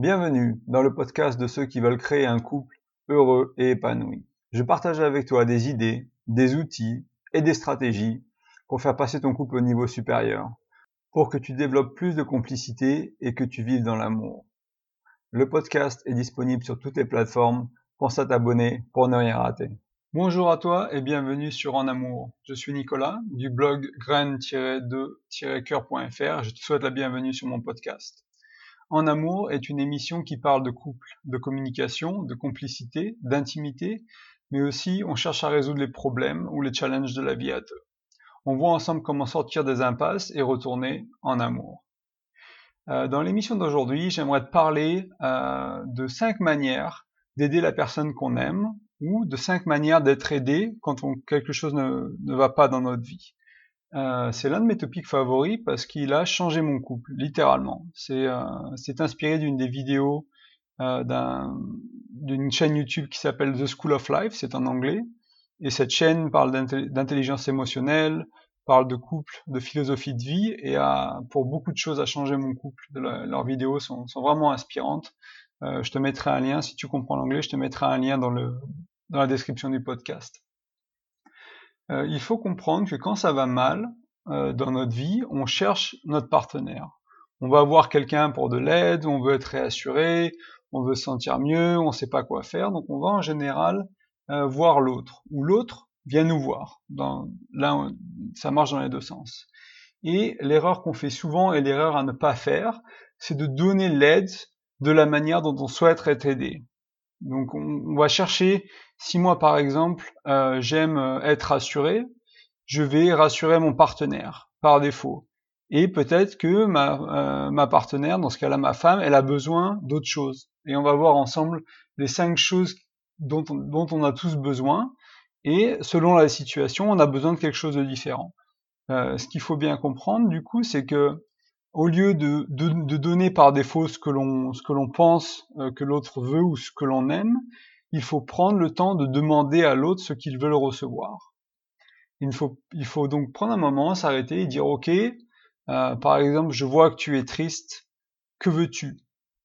Bienvenue dans le podcast de ceux qui veulent créer un couple heureux et épanoui. Je partage avec toi des idées, des outils et des stratégies pour faire passer ton couple au niveau supérieur, pour que tu développes plus de complicité et que tu vives dans l'amour. Le podcast est disponible sur toutes les plateformes. Pense à t'abonner pour ne rien rater. Bonjour à toi et bienvenue sur En Amour. Je suis Nicolas du blog graine-de-coeur.fr. Je te souhaite la bienvenue sur mon podcast. En Amour est une émission qui parle de couple, de communication, de complicité, d'intimité, mais aussi on cherche à résoudre les problèmes ou les challenges de la vie à deux. On voit ensemble comment sortir des impasses et retourner en amour. Euh, dans l'émission d'aujourd'hui, j'aimerais te parler euh, de cinq manières d'aider la personne qu'on aime ou de cinq manières d'être aidé quand quelque chose ne, va pas dans notre vie. Euh, c'est l'un de mes topics favoris parce qu'il a changé mon couple, littéralement. C'est euh, inspiré d'une des vidéos euh, d'une chaîne YouTube qui s'appelle The School of Life, c'est en anglais. Et cette chaîne parle d'intelligence émotionnelle, parle de couple, de philosophie de vie, et a, pour beaucoup de choses, a changé mon couple. leurs vidéos sont, sont vraiment inspirantes. Euh, je te mettrai un lien, si tu comprends l'anglais, je te mettrai un lien dans, le, dans la description du podcast. Euh, il faut comprendre que quand ça va mal euh, dans notre vie, on cherche notre partenaire. On va voir quelqu'un pour de l'aide, on veut être réassuré, on veut se sentir mieux, on ne sait pas quoi faire, donc on va en général voir l'autre, ou l'autre vient nous voir. Dans, là, ça marche dans les deux sens. Et l'erreur qu'on fait souvent et l'erreur à ne pas faire, c'est de donner l'aide de la manière dont on souhaite être aidé. Donc on, va chercher, si moi par exemple euh, j'aime euh, être rassuré, je vais rassurer mon partenaire par défaut. Et peut-être que ma, euh, partenaire, dans ce cas-là ma femme, elle a besoin d'autres choses. Et on va voir ensemble les cinq choses dont on, a tous besoin. Et selon la situation, on a besoin de quelque chose de différent. ce qu'il faut bien comprendre, du coup, c'est que au lieu de, donner par défaut ce que l'on pense que l'autre veut ou ce que l'on aime, il faut prendre le temps de demander à l'autre ce qu'il veut recevoir. Il faut, donc prendre un moment, s'arrêter et dire ok, euh, par exemple, je vois que tu es triste, que veux-tu?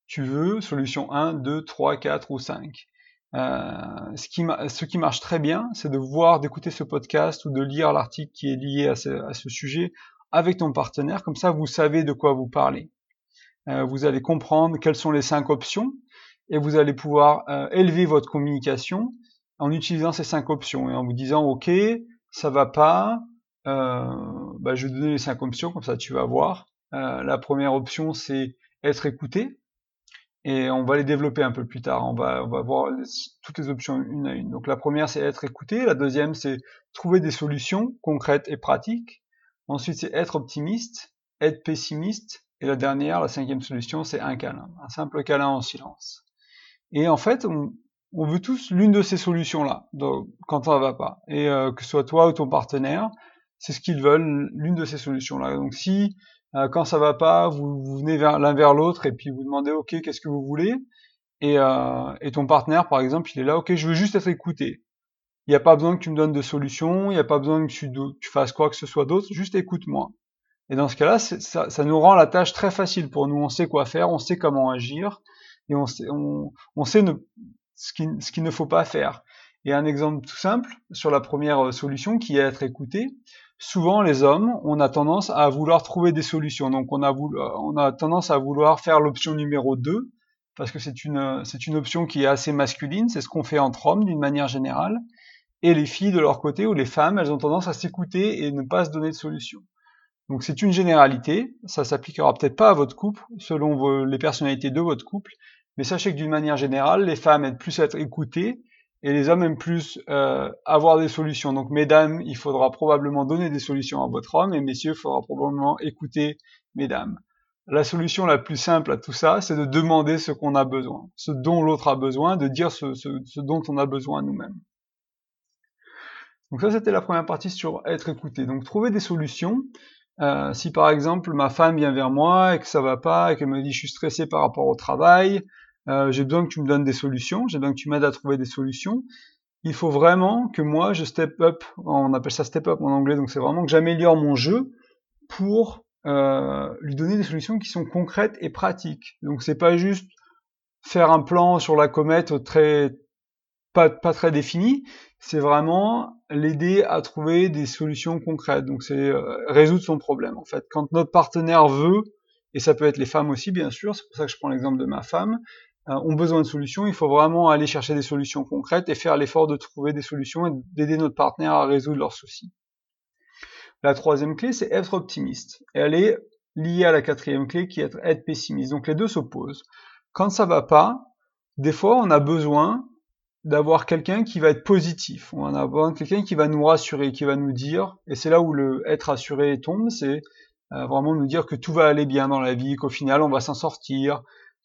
Tu veux solution 1, 2, 3, 4 ou 5. Euh, ce, qui marche très bien, c'est de voir, d'écouter ce podcast ou de lire l'article qui est lié à ce, à ce sujet avec ton partenaire, comme ça vous savez de quoi vous parlez. Euh, vous allez comprendre quelles sont les cinq options et vous allez pouvoir euh, élever votre communication en utilisant ces cinq options et en vous disant ok ça va pas, euh, bah, je vais te donner les cinq options comme ça tu vas voir. la première option c'est être écouté et on va les développer un peu plus tard. On va, on va voir toutes les options une à une. Donc la première c'est être écouté, la deuxième c'est trouver des solutions concrètes et pratiques. Ensuite, c'est être optimiste, être pessimiste. Et la dernière, la cinquième solution, c'est un câlin, un simple câlin en silence. Et en fait, on, veut tous l'une de ces solutions-là, quand ça va pas. Et euh, que ce soit toi ou ton partenaire, c'est ce qu'ils veulent, l'une de ces solutions-là. Donc si, euh, quand ça va pas, vous, venez l'un vers l'autre et puis vous demandez, OK, qu'est-ce que vous voulez? Et, euh, et ton partenaire, par exemple, il est là, OK, je veux juste être écouté. Il n'y a pas besoin que tu me donnes de solutions, il n'y a pas besoin que tu, fasses quoi que ce soit d'autre, juste écoute-moi. Et dans ce cas-là, ça, ça, nous rend la tâche très facile pour nous. On sait quoi faire, on sait comment agir, et on sait, on, sait ce qu'il ne faut pas faire. Et un exemple tout simple sur la première euh, solution qui est être écouté. Souvent, les hommes, on a tendance à vouloir trouver des solutions. Donc, on a, a tendance à vouloir faire l'option numéro 2, parce que c'est une, c'est une option qui est assez masculine, c'est ce qu'on fait entre hommes d'une manière générale. Et les filles, de leur côté, ou les femmes, elles ont tendance à s'écouter et ne pas se donner de solution. Donc c'est une généralité, ça s'appliquera peut-être pas à votre couple, selon les personnalités de votre couple, mais sachez que d'une manière générale, les femmes aiment plus être écoutées et les hommes aiment plus euh, avoir des solutions. Donc mesdames, il faudra probablement donner des solutions à votre homme et messieurs, il faudra probablement écouter mesdames. La solution la plus simple à tout ça, c'est de demander ce qu'on a besoin, ce dont l'autre a besoin, de dire ce, ce dont on a besoin nous-mêmes. Donc ça, c'était la première partie sur être écouté. Donc trouver des solutions. Euh, si par exemple ma femme vient vers moi et que ça va pas et qu'elle me dit je suis stressé par rapport au travail, euh, j'ai besoin que tu me donnes des solutions, j'ai besoin que tu m'aides à trouver des solutions. Il faut vraiment que moi je step up, on appelle ça step up en anglais, donc c'est vraiment que j'améliore mon jeu pour euh, lui donner des solutions qui sont concrètes et pratiques. Donc c'est pas juste faire un plan sur la comète très pas, pas très défini, c'est vraiment l'aider à trouver des solutions concrètes. Donc c'est euh, résoudre son problème en fait. Quand notre partenaire veut, et ça peut être les femmes aussi bien sûr, c'est pour ça que je prends l'exemple de ma femme, euh, ont besoin de solutions, il faut vraiment aller chercher des solutions concrètes et faire l'effort de trouver des solutions et d'aider notre partenaire à résoudre leurs soucis. La troisième clé, c'est être optimiste. Et elle est liée à la quatrième clé qui est être pessimiste. Donc les deux s'opposent. Quand ça va pas, des fois on a besoin d'avoir quelqu'un qui va être positif. On a besoin quelqu'un qui va nous rassurer, qui va nous dire, et c'est là où le être assuré tombe, c'est euh, vraiment nous dire que tout va aller bien dans la vie, qu'au final on va s'en sortir,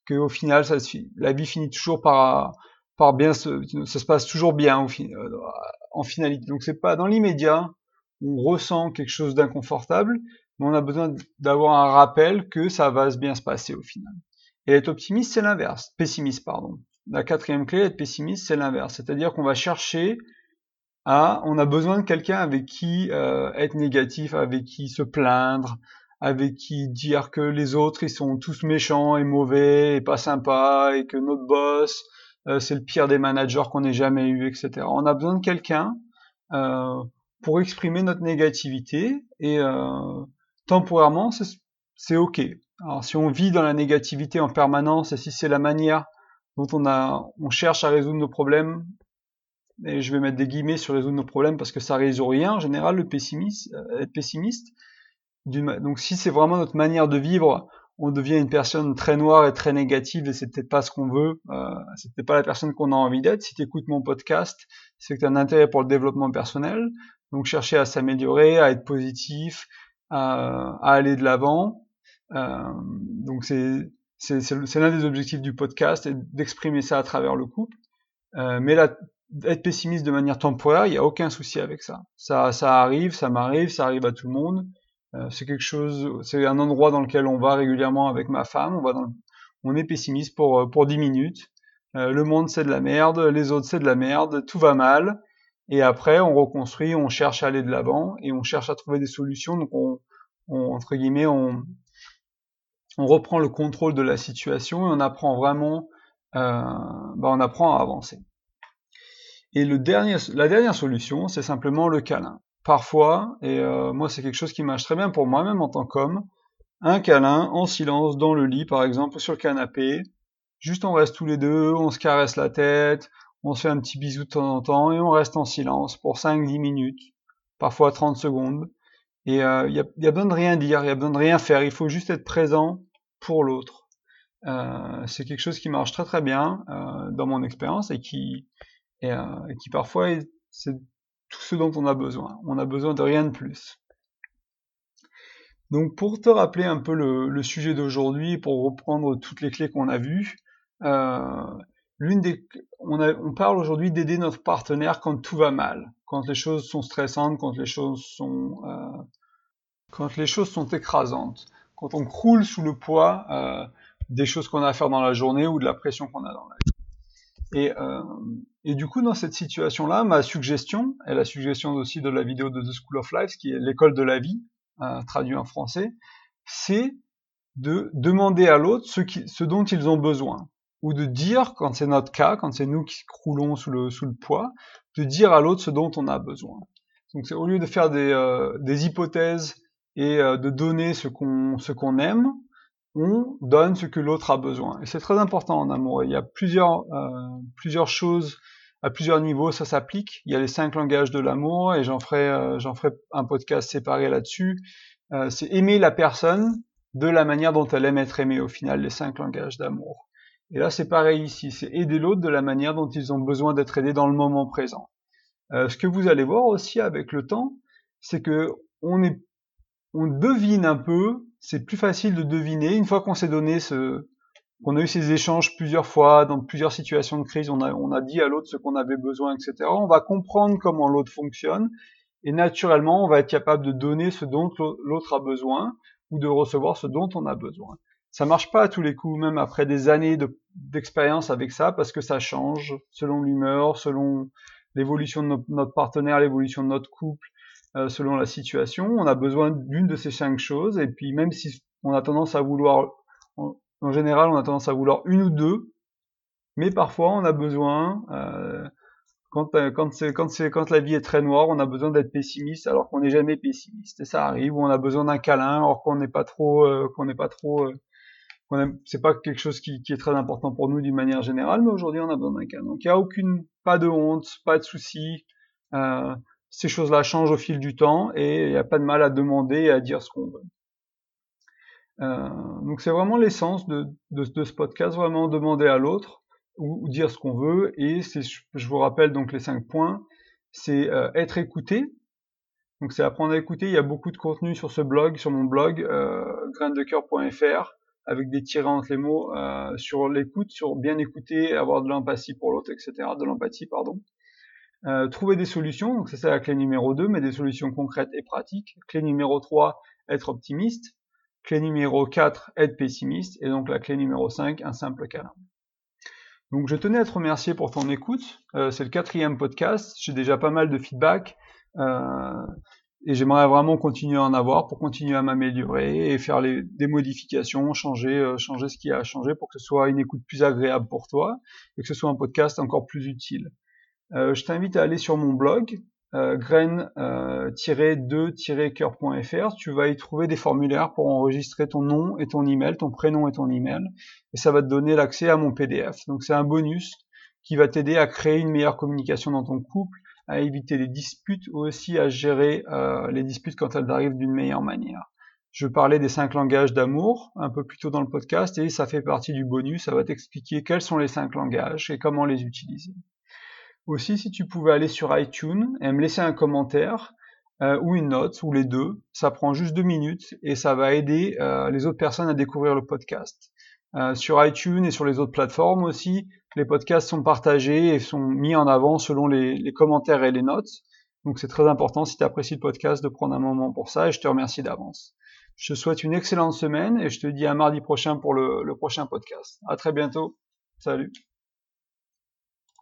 qu'au final, ça, la vie finit toujours par, par bien, se, ça se passe toujours bien euh, en finalité. Donc c'est pas dans l'immédiat, on ressent quelque chose d'inconfortable, mais on a besoin d'avoir un rappel que ça va bien se passer au final. Et être optimiste, c'est l'inverse, pessimiste, pardon. La quatrième clé, être pessimiste, c'est l'inverse, c'est-à-dire qu'on va chercher à, on a besoin de quelqu'un avec qui euh, être négatif, avec qui se plaindre, avec qui dire que les autres ils sont tous méchants et mauvais et pas sympas et que notre boss euh, c'est le pire des managers qu'on ait jamais eu, etc. On a besoin de quelqu'un euh, pour exprimer notre négativité et temporairement c'est ok. Alors si on vit dans la négativité en permanence et si c'est la manière dont on a on cherche à résoudre nos problèmes et je vais mettre des guillemets sur résoudre nos problèmes parce que ça résout rien en général le pessimiste être pessimiste donc si c'est vraiment notre manière de vivre, on devient une personne très noire et très négative et c'est peut-être pas ce qu'on veut, euh, c'est peut-être pas la personne qu'on a envie d'être. Si tu écoutes mon podcast, c'est que tu as un intérêt pour le développement personnel, donc chercher à s'améliorer, à être positif, à, aller de l'avant. Euh, donc c'est c'est l'un des objectifs du podcast d'exprimer ça à travers le couple. Euh, mais là, être pessimiste de manière temporaire, il n'y a aucun souci avec ça. Ça, ça arrive, ça m'arrive, ça arrive à tout le monde. Euh, c'est quelque chose, c'est un endroit dans lequel on va régulièrement avec ma femme. On va dans on est pessimiste pour pour 10 minutes. Euh, le monde c'est de la merde, les autres c'est de la merde, tout va mal. Et après on reconstruit, on cherche à aller de l'avant et on cherche à trouver des solutions. Donc on, entre guillemets on on reprend le contrôle de la situation et on apprend vraiment, euh, bah on apprend à avancer. Et la dernière solution, c'est simplement le câlin parfois, et euh, moi c'est quelque chose qui marche très bien pour moi-même en tant qu'homme, un câlin en silence dans le lit par exemple, sur le canapé, juste on reste tous les deux, on se caresse la tête, on se fait un petit bisou de temps en temps et on reste en silence pour 5-10 minutes, parfois 30 secondes. Et il euh, y, a, y, a, besoin de rien dire, il y a besoin de rien faire, il faut juste être présent pour l'autre. Euh, c'est quelque chose qui marche très très bien euh, dans mon expérience et qui, et, et qui parfois c'est tout ce dont on a besoin. On a besoin de rien de plus. Donc pour te rappeler un peu le, sujet d'aujourd'hui, pour reprendre toutes les clés qu'on a vues, euh, l'une des, on, on parle aujourd'hui d'aider notre partenaire quand tout va mal, quand les choses sont stressantes, quand les choses sont, euh, quand les choses sont écrasantes, quand on croule sous le poids euh, des choses qu'on a à faire dans la journée ou de la pression qu'on a dans la vie. Et, euh, et du coup, dans cette situation-là, ma suggestion, et la suggestion aussi de la vidéo de The School of Life, qui est l'école de la vie, euh, traduit en français, c'est de demander à l'autre ce, dont ils ont besoin. Ou de dire, quand c'est notre cas, quand c'est nous qui croulons sous le, poids, de dire à l'autre ce dont on a besoin. Donc c'est au lieu de faire des hypothèses et euh, de donner ce qu'on ce qu'on aime, on donne ce que l'autre a besoin. Et c'est très important en amour. Il y a plusieurs, euh, plusieurs choses à plusieurs niveaux, ça s'applique. Il y a les cinq langages de l'amour, et j'en ferai, euh, j'en ferai un podcast séparé là-dessus. Euh, c'est aimer la personne de la manière dont elle aime être aimée au final, les cinq langages d'amour. Et là, c'est pareil ici, c'est aider l'autre de la manière dont ils ont besoin d'être aidés dans le moment présent. ce que vous allez voir aussi avec le temps, c'est que on est, on devine un peu c'est plus facile de deviner une fois qu'on s'est donné ce, qu'on a eu ces échanges plusieurs fois dans plusieurs situations de crise, on a, on a dit à l'autre ce qu'on avait besoin, etc. On va comprendre comment l'autre fonctionne et naturellement on va être capable de donner ce dont l'autre a besoin ou de recevoir ce dont on a besoin. Ça marche pas à tous les coups, même après des années d'expérience avec ça, parce que ça change selon l'humeur, selon l'évolution de notre partenaire, l'évolution de notre couple, selon la situation. On a besoin d'une de ces cinq choses, et puis même si on a tendance à vouloir, en, général, on a tendance à vouloir une ou deux, Mais parfois, on a besoin, euh, quand, euh, quand, quand, quand la vie est très noire, on a besoin d'être pessimiste alors qu'on n'est jamais pessimiste. Et ça arrive, on a besoin d'un câlin alors qu'on n'est pas trop, euh, qu'on n'est pas trop, euh, c'est pas quelque chose qui, qui, est très important pour nous d'une manière générale, mais aujourd'hui on a besoin d'un câlin. Donc il n'y a aucune, pas de honte, pas de souci. Euh, ces choses-là changent au fil du temps et il n'y a pas de mal à demander et à dire ce qu'on veut. Euh, donc c'est vraiment l'essence de, de, ce podcast, vraiment demander à l'autre ou, dire ce qu'on veut. Et je vous rappelle donc les cinq points, c'est euh, être écouté. Donc c'est apprendre à écouter. Il y a beaucoup de contenu sur ce blog, sur mon blog euh, graindecoeur.fr avec des tirés entre les mots euh, sur l'écoute, sur bien écouter, avoir de l'empathie pour l'autre, etc. De l'empathie, pardon. Euh, trouver des solutions, donc c'est la clé numéro 2, mais des solutions concrètes et pratiques. Clé numéro 3, être optimiste. Clé numéro 4, être pessimiste. Et donc la clé numéro 5, un simple câlin. Donc je tenais à te remercier pour ton écoute. Euh, c'est le quatrième podcast. J'ai déjà pas mal de feedback. Euh, et j'aimerais vraiment continuer à en avoir pour continuer à m'améliorer et faire des modifications, changer, changer ce qui a à changer pour que ce soit une écoute plus agréable pour toi et que ce soit un podcast encore plus utile. Euh, je t'invite à aller sur mon blog euh, graine-2-coeur.fr, tu vas y trouver des formulaires pour enregistrer ton nom et ton email, ton prénom et ton email, et ça va te donner l'accès à mon PDF. Donc c'est un bonus qui va t'aider à créer une meilleure communication dans ton couple, à éviter les disputes ou aussi à gérer euh, les disputes quand elles arrivent d'une meilleure manière. Je parlais des cinq langages d'amour un peu plus tôt dans le podcast et ça fait partie du bonus, ça va t'expliquer quels sont les cinq langages et comment les utiliser. Aussi, si tu pouvais aller sur iTunes et me laisser un commentaire euh, ou une note, ou les deux, ça prend juste deux minutes et ça va aider euh, les autres personnes à découvrir le podcast. Euh, sur iTunes et sur les autres plateformes aussi, les podcasts sont partagés et sont mis en avant selon les, les commentaires et les notes. Donc c'est très important si tu apprécies le podcast de prendre un moment pour ça et je te remercie d'avance. Je te souhaite une excellente semaine et je te dis à mardi prochain pour le, le prochain podcast. À très bientôt. Salut.